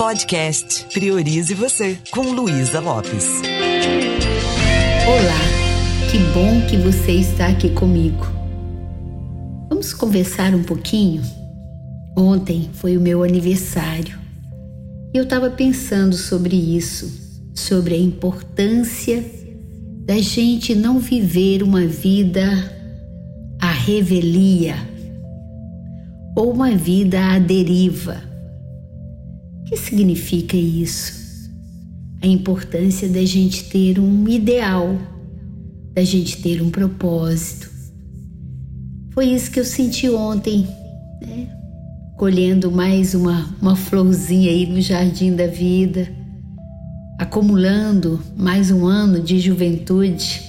Podcast Priorize Você, com Luísa Lopes. Olá, que bom que você está aqui comigo. Vamos conversar um pouquinho? Ontem foi o meu aniversário e eu estava pensando sobre isso, sobre a importância da gente não viver uma vida à revelia ou uma vida à deriva que significa isso? A importância da gente ter um ideal, da gente ter um propósito. Foi isso que eu senti ontem, né? colhendo mais uma, uma florzinha aí no jardim da vida, acumulando mais um ano de juventude.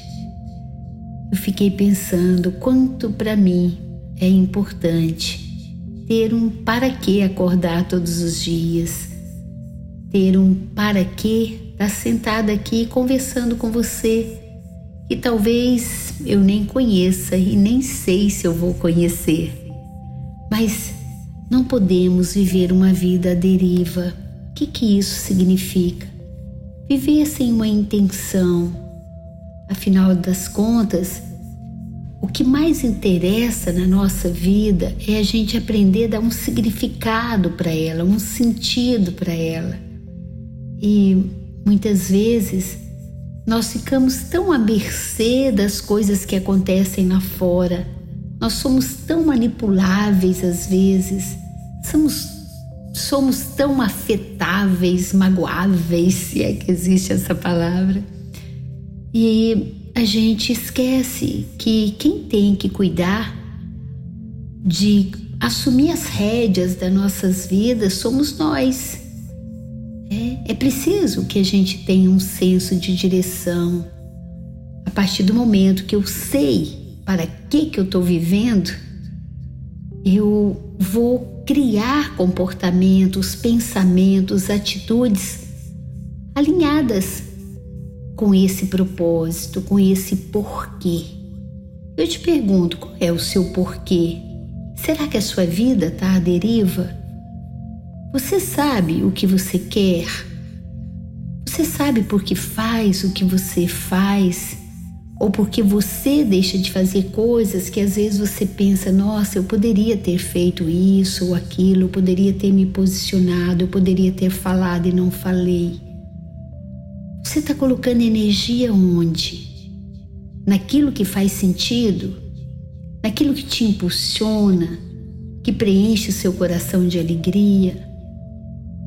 Eu fiquei pensando quanto para mim é importante ter um para que acordar todos os dias ter um para quê, estar tá sentada aqui conversando com você, que talvez eu nem conheça e nem sei se eu vou conhecer. Mas não podemos viver uma vida à deriva. O que, que isso significa? Viver sem uma intenção. Afinal das contas, o que mais interessa na nossa vida é a gente aprender a dar um significado para ela, um sentido para ela. E muitas vezes nós ficamos tão à mercê das coisas que acontecem lá fora. Nós somos tão manipuláveis às vezes, somos, somos tão afetáveis, magoáveis, se é que existe essa palavra. E a gente esquece que quem tem que cuidar de assumir as rédeas das nossas vidas somos nós. É, preciso que a gente tenha um senso de direção. A partir do momento que eu sei para que, que eu estou vivendo, eu vou criar comportamentos, pensamentos, atitudes alinhadas com esse propósito, com esse porquê. Eu te pergunto, qual é o seu porquê? Será que a sua vida está à deriva? Você sabe o que você quer? Você sabe por que faz o que você faz? Ou porque você deixa de fazer coisas que às vezes você pensa, nossa, eu poderia ter feito isso ou aquilo, eu poderia ter me posicionado, eu poderia ter falado e não falei. Você está colocando energia onde? Naquilo que faz sentido? Naquilo que te impulsiona, que preenche o seu coração de alegria?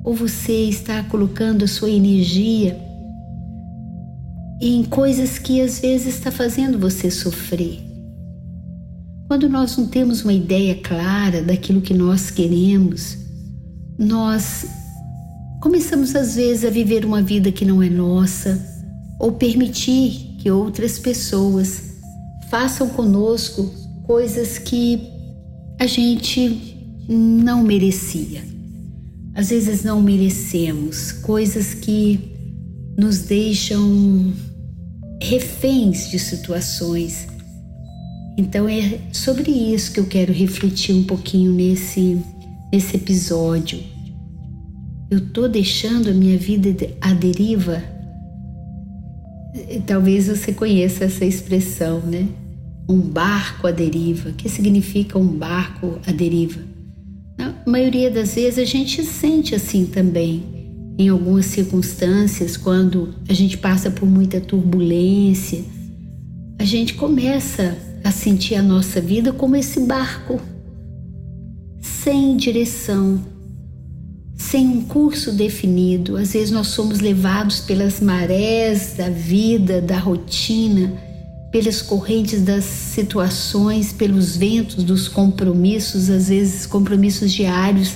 Ou você está colocando a sua energia em coisas que às vezes está fazendo você sofrer? Quando nós não temos uma ideia clara daquilo que nós queremos, nós começamos às vezes a viver uma vida que não é nossa ou permitir que outras pessoas façam conosco coisas que a gente não merecia. Às vezes não merecemos coisas que nos deixam reféns de situações. Então é sobre isso que eu quero refletir um pouquinho nesse, nesse episódio. Eu tô deixando a minha vida à deriva? Talvez você conheça essa expressão, né? Um barco à deriva. O que significa um barco à deriva? A maioria das vezes a gente sente assim também. Em algumas circunstâncias, quando a gente passa por muita turbulência, a gente começa a sentir a nossa vida como esse barco, sem direção, sem um curso definido. Às vezes nós somos levados pelas marés da vida, da rotina pelas correntes das situações, pelos ventos dos compromissos, às vezes compromissos diários,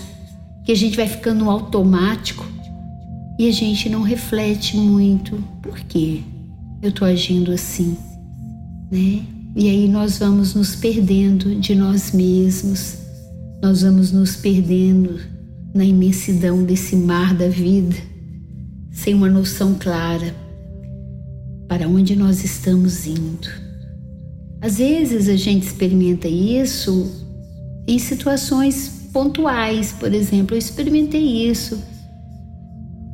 que a gente vai ficando automático e a gente não reflete muito. Por quê? Eu estou agindo assim, né? E aí nós vamos nos perdendo de nós mesmos, nós vamos nos perdendo na imensidão desse mar da vida, sem uma noção clara para onde nós estamos indo. Às vezes a gente experimenta isso em situações pontuais, por exemplo, eu experimentei isso.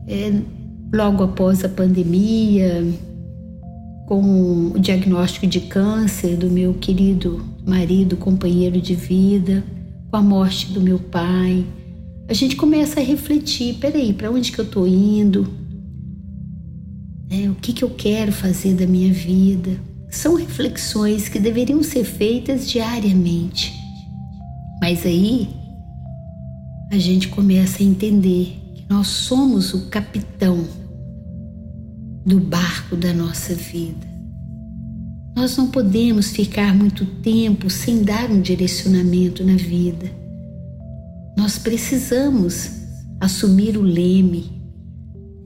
é, logo após a pandemia, com o diagnóstico de câncer do meu querido marido, companheiro de vida, com a morte do meu pai, a gente começa a refletir: peraí, para onde que eu estou indo? É, o que, que eu quero fazer da minha vida? São reflexões que deveriam ser feitas diariamente. Mas aí a gente começa a entender que nós somos o capitão do barco da nossa vida. Nós não podemos ficar muito tempo sem dar um direcionamento na vida. Nós precisamos assumir o leme,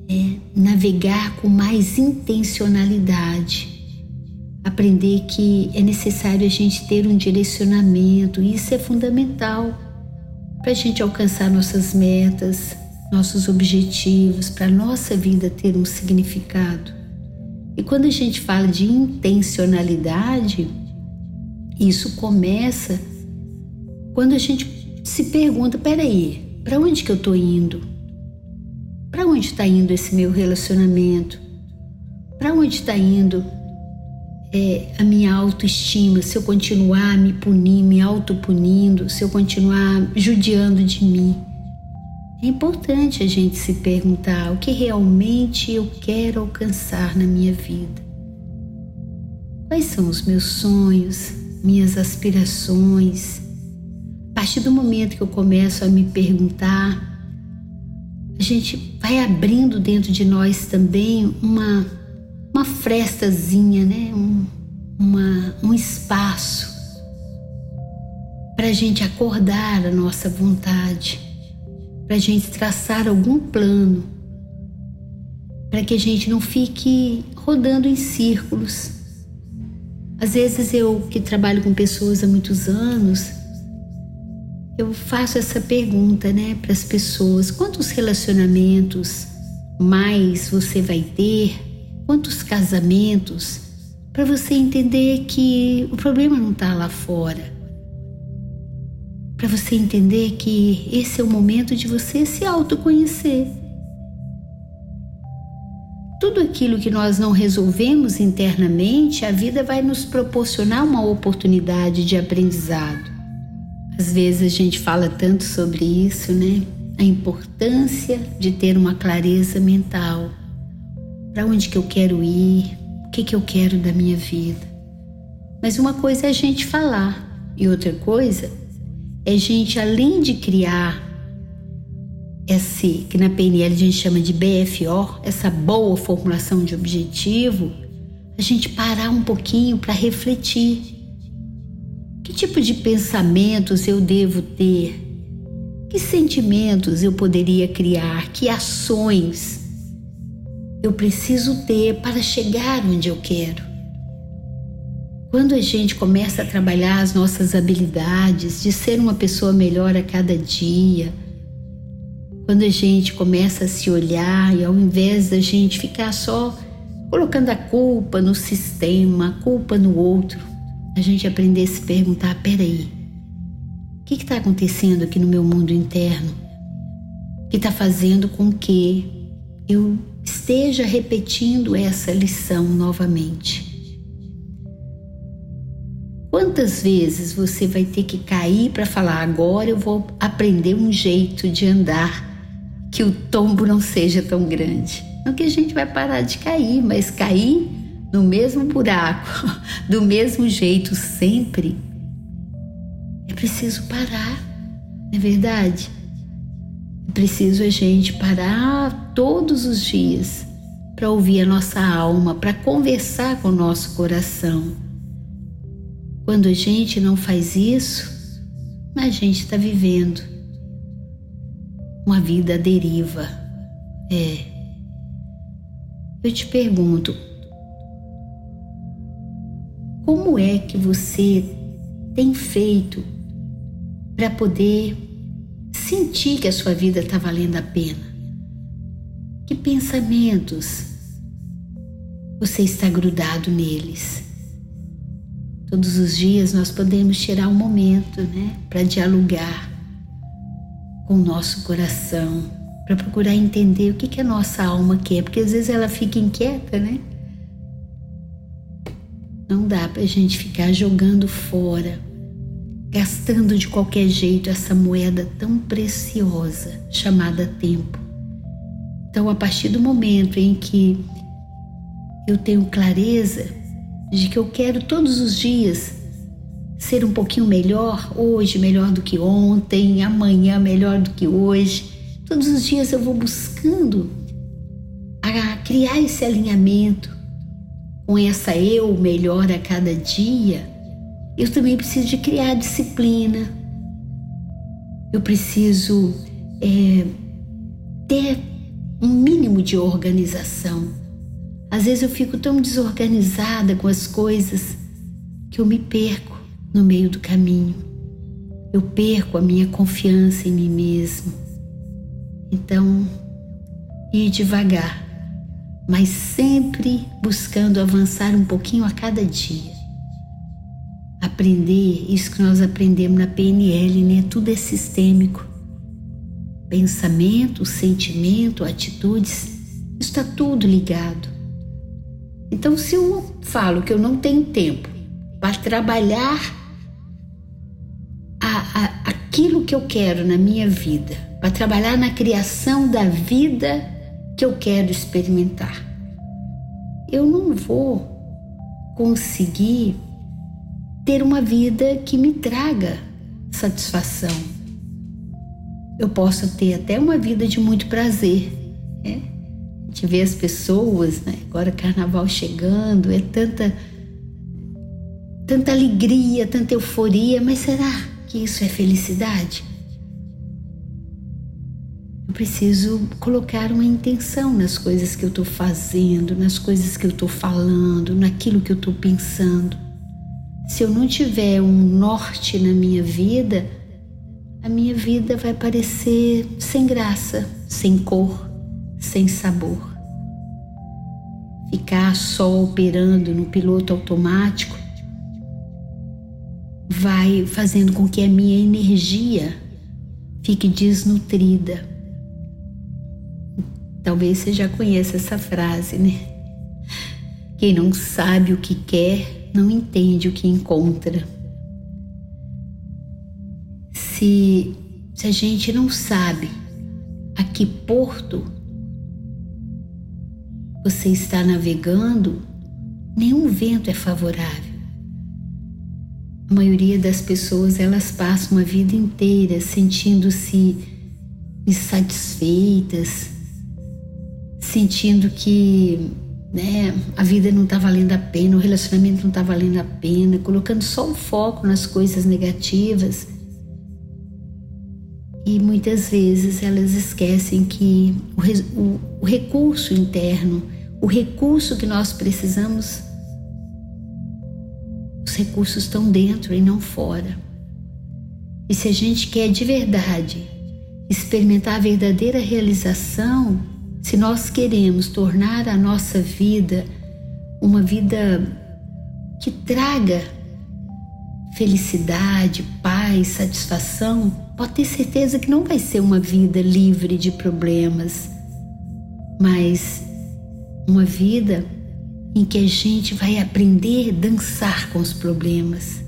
é, navegar com mais intencionalidade, aprender que é necessário a gente ter um direcionamento, e isso é fundamental para a gente alcançar nossas metas, nossos objetivos, para a nossa vida ter um significado. E quando a gente fala de intencionalidade, isso começa quando a gente se pergunta: peraí, para onde que eu estou indo? Para onde está indo esse meu relacionamento? Para onde está indo é, a minha autoestima? Se eu continuar me punindo, me autopunindo, se eu continuar judiando de mim? É importante a gente se perguntar o que realmente eu quero alcançar na minha vida. Quais são os meus sonhos, minhas aspirações? A partir do momento que eu começo a me perguntar, a gente vai abrindo dentro de nós também uma, uma frestazinha, né? um, uma, um espaço para a gente acordar a nossa vontade para a gente traçar algum plano, para que a gente não fique rodando em círculos. Às vezes eu que trabalho com pessoas há muitos anos, eu faço essa pergunta, né, para as pessoas: quantos relacionamentos mais você vai ter? Quantos casamentos? Para você entender que o problema não está lá fora para você entender que esse é o momento de você se autoconhecer. Tudo aquilo que nós não resolvemos internamente, a vida vai nos proporcionar uma oportunidade de aprendizado. Às vezes a gente fala tanto sobre isso, né? A importância de ter uma clareza mental. Para onde que eu quero ir? O que que eu quero da minha vida? Mas uma coisa é a gente falar e outra coisa é gente, além de criar esse, que na PNL a gente chama de BFO, essa boa formulação de objetivo, a gente parar um pouquinho para refletir. Que tipo de pensamentos eu devo ter? Que sentimentos eu poderia criar? Que ações eu preciso ter para chegar onde eu quero? Quando a gente começa a trabalhar as nossas habilidades de ser uma pessoa melhor a cada dia, quando a gente começa a se olhar e ao invés da gente ficar só colocando a culpa no sistema, a culpa no outro, a gente aprender a se perguntar: peraí, o que está acontecendo aqui no meu mundo interno? Que está fazendo com que eu esteja repetindo essa lição novamente? Quantas vezes você vai ter que cair para falar agora eu vou aprender um jeito de andar que o tombo não seja tão grande? Não que a gente vai parar de cair, mas cair no mesmo buraco, do mesmo jeito sempre. É preciso parar, não é verdade? É preciso a gente parar todos os dias para ouvir a nossa alma, para conversar com o nosso coração quando a gente não faz isso, a gente está vivendo uma vida à deriva. É. Eu te pergunto, como é que você tem feito para poder sentir que a sua vida está valendo a pena? Que pensamentos você está grudado neles? Todos os dias nós podemos tirar um momento, né, para dialogar com o nosso coração, para procurar entender o que, que a nossa alma quer, porque às vezes ela fica inquieta, né? Não dá para gente ficar jogando fora, gastando de qualquer jeito essa moeda tão preciosa chamada tempo. Então, a partir do momento em que eu tenho clareza de que eu quero todos os dias ser um pouquinho melhor, hoje melhor do que ontem, amanhã melhor do que hoje. Todos os dias eu vou buscando a criar esse alinhamento com essa eu melhor a cada dia. Eu também preciso de criar disciplina. Eu preciso é, ter um mínimo de organização. Às vezes eu fico tão desorganizada com as coisas que eu me perco no meio do caminho. Eu perco a minha confiança em mim mesmo. Então, ir devagar, mas sempre buscando avançar um pouquinho a cada dia. Aprender isso que nós aprendemos na PNL, né? Tudo é sistêmico. Pensamento, sentimento, atitudes, está tudo ligado. Então, se eu falo que eu não tenho tempo para trabalhar a, a, aquilo que eu quero na minha vida, para trabalhar na criação da vida que eu quero experimentar. Eu não vou conseguir ter uma vida que me traga satisfação. Eu posso ter até uma vida de muito prazer. Né? A gente vê as pessoas, né? agora carnaval chegando, é tanta, tanta alegria, tanta euforia, mas será que isso é felicidade? Eu preciso colocar uma intenção nas coisas que eu estou fazendo, nas coisas que eu estou falando, naquilo que eu estou pensando. Se eu não tiver um norte na minha vida, a minha vida vai parecer sem graça, sem cor, sem sabor. Ficar só operando no piloto automático vai fazendo com que a minha energia fique desnutrida. Talvez você já conheça essa frase, né? Quem não sabe o que quer, não entende o que encontra. Se, se a gente não sabe a que porto você está navegando, nenhum vento é favorável. A maioria das pessoas elas passam a vida inteira sentindo-se insatisfeitas, sentindo que né, a vida não está valendo a pena, o relacionamento não está valendo a pena, colocando só o foco nas coisas negativas. E muitas vezes elas esquecem que o, o, o recurso interno, o recurso que nós precisamos recursos estão dentro e não fora. E se a gente quer de verdade experimentar a verdadeira realização, se nós queremos tornar a nossa vida uma vida que traga felicidade, paz, satisfação, pode ter certeza que não vai ser uma vida livre de problemas, mas uma vida em que a gente vai aprender a dançar com os problemas.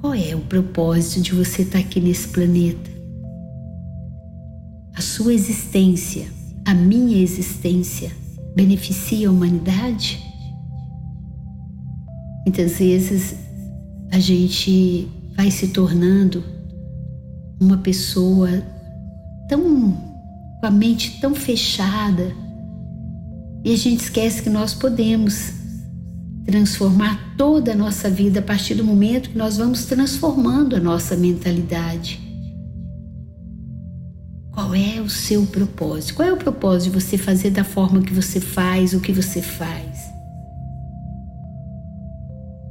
Qual é o propósito de você estar aqui nesse planeta? Sua existência, a minha existência, beneficia a humanidade? Muitas vezes a gente vai se tornando uma pessoa tão com a mente tão fechada, e a gente esquece que nós podemos transformar toda a nossa vida a partir do momento que nós vamos transformando a nossa mentalidade. Qual é o seu propósito? Qual é o propósito de você fazer da forma que você faz o que você faz?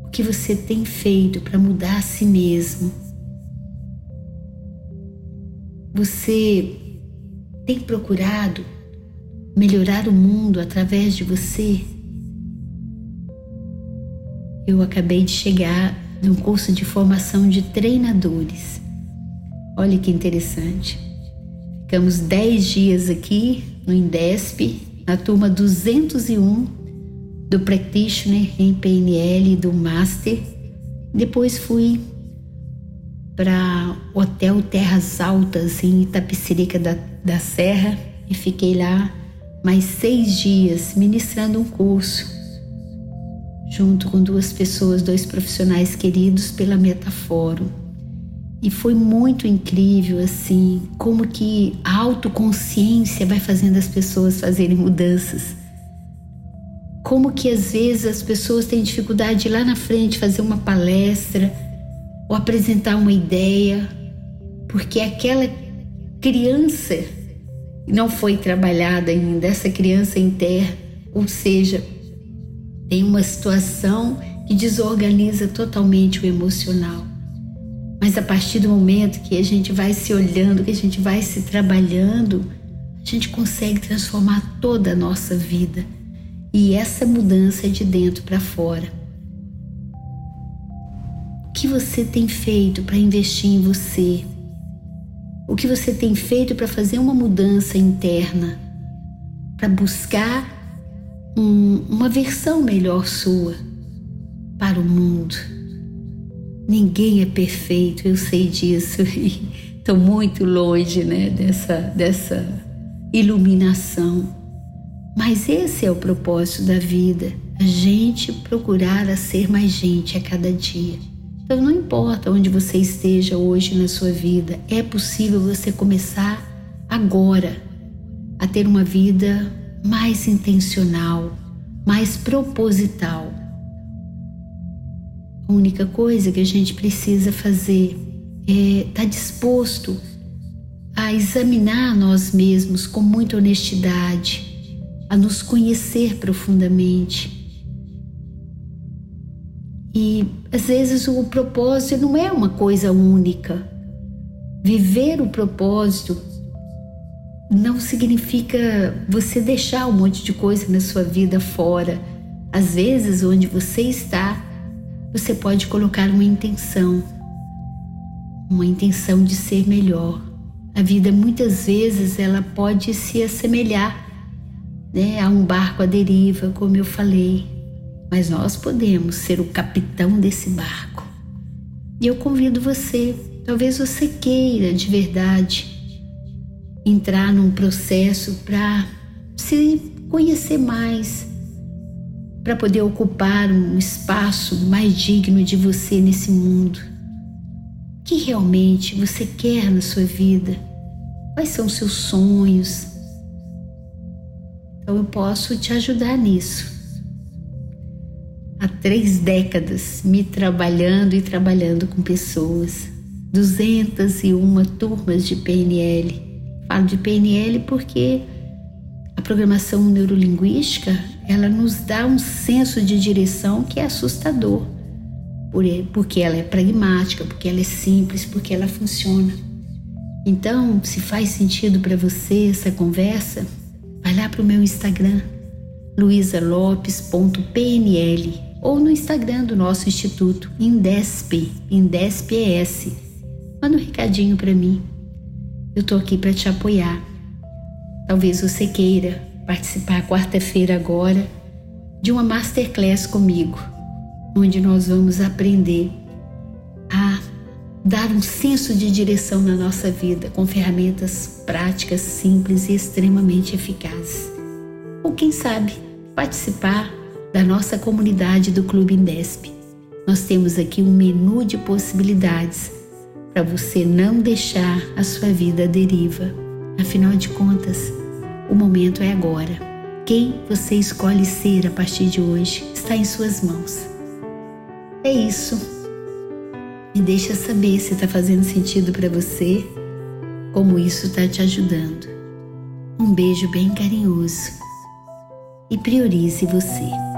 O que você tem feito para mudar a si mesmo? Você tem procurado melhorar o mundo através de você? Eu acabei de chegar num curso de formação de treinadores. Olha que interessante. Ficamos 10 dias aqui no Indesp, na turma 201 do Practitioner em PNL do Master. Depois fui para o Hotel Terras Altas em Itapecerica da, da Serra e fiquei lá mais seis dias ministrando um curso junto com duas pessoas, dois profissionais queridos pela Metafórum. E foi muito incrível assim, como que a autoconsciência vai fazendo as pessoas fazerem mudanças. Como que às vezes as pessoas têm dificuldade de ir lá na frente fazer uma palestra ou apresentar uma ideia, porque aquela criança não foi trabalhada ainda, essa criança interna, ou seja, tem uma situação que desorganiza totalmente o emocional. Mas a partir do momento que a gente vai se olhando, que a gente vai se trabalhando, a gente consegue transformar toda a nossa vida. E essa mudança é de dentro para fora. O que você tem feito para investir em você? O que você tem feito para fazer uma mudança interna? Para buscar um, uma versão melhor sua para o mundo? Ninguém é perfeito, eu sei disso estou muito longe né, dessa, dessa iluminação. Mas esse é o propósito da vida, a gente procurar a ser mais gente a cada dia. Então não importa onde você esteja hoje na sua vida, é possível você começar agora a ter uma vida mais intencional, mais proposital. A única coisa que a gente precisa fazer é estar tá disposto a examinar nós mesmos com muita honestidade, a nos conhecer profundamente. E às vezes o propósito não é uma coisa única. Viver o propósito não significa você deixar um monte de coisa na sua vida fora. Às vezes, onde você está, você pode colocar uma intenção, uma intenção de ser melhor. A vida muitas vezes ela pode se assemelhar né, a um barco à deriva, como eu falei, mas nós podemos ser o capitão desse barco. E eu convido você, talvez você queira de verdade entrar num processo para se conhecer mais, para poder ocupar um espaço mais digno de você nesse mundo. O que realmente você quer na sua vida? Quais são os seus sonhos? Então eu posso te ajudar nisso. Há três décadas me trabalhando e trabalhando com pessoas, 201 turmas de PNL. Falo de PNL porque a programação neurolinguística ela nos dá um senso de direção que é assustador, porque ela é pragmática, porque ela é simples, porque ela funciona. Então, se faz sentido para você essa conversa, vai lá para o meu Instagram, luisalopes.pnl ou no Instagram do nosso instituto, Indesp, Indesp-ES. Manda um recadinho para mim. Eu estou aqui para te apoiar. Talvez você queira participar quarta-feira agora de uma masterclass comigo, onde nós vamos aprender a dar um senso de direção na nossa vida com ferramentas práticas, simples e extremamente eficazes. Ou quem sabe, participar da nossa comunidade do Clube Indesp. Nós temos aqui um menu de possibilidades para você não deixar a sua vida à deriva. Afinal de contas, o momento é agora. Quem você escolhe ser a partir de hoje está em suas mãos. É isso. Me deixa saber se está fazendo sentido para você, como isso está te ajudando. Um beijo bem carinhoso e priorize você.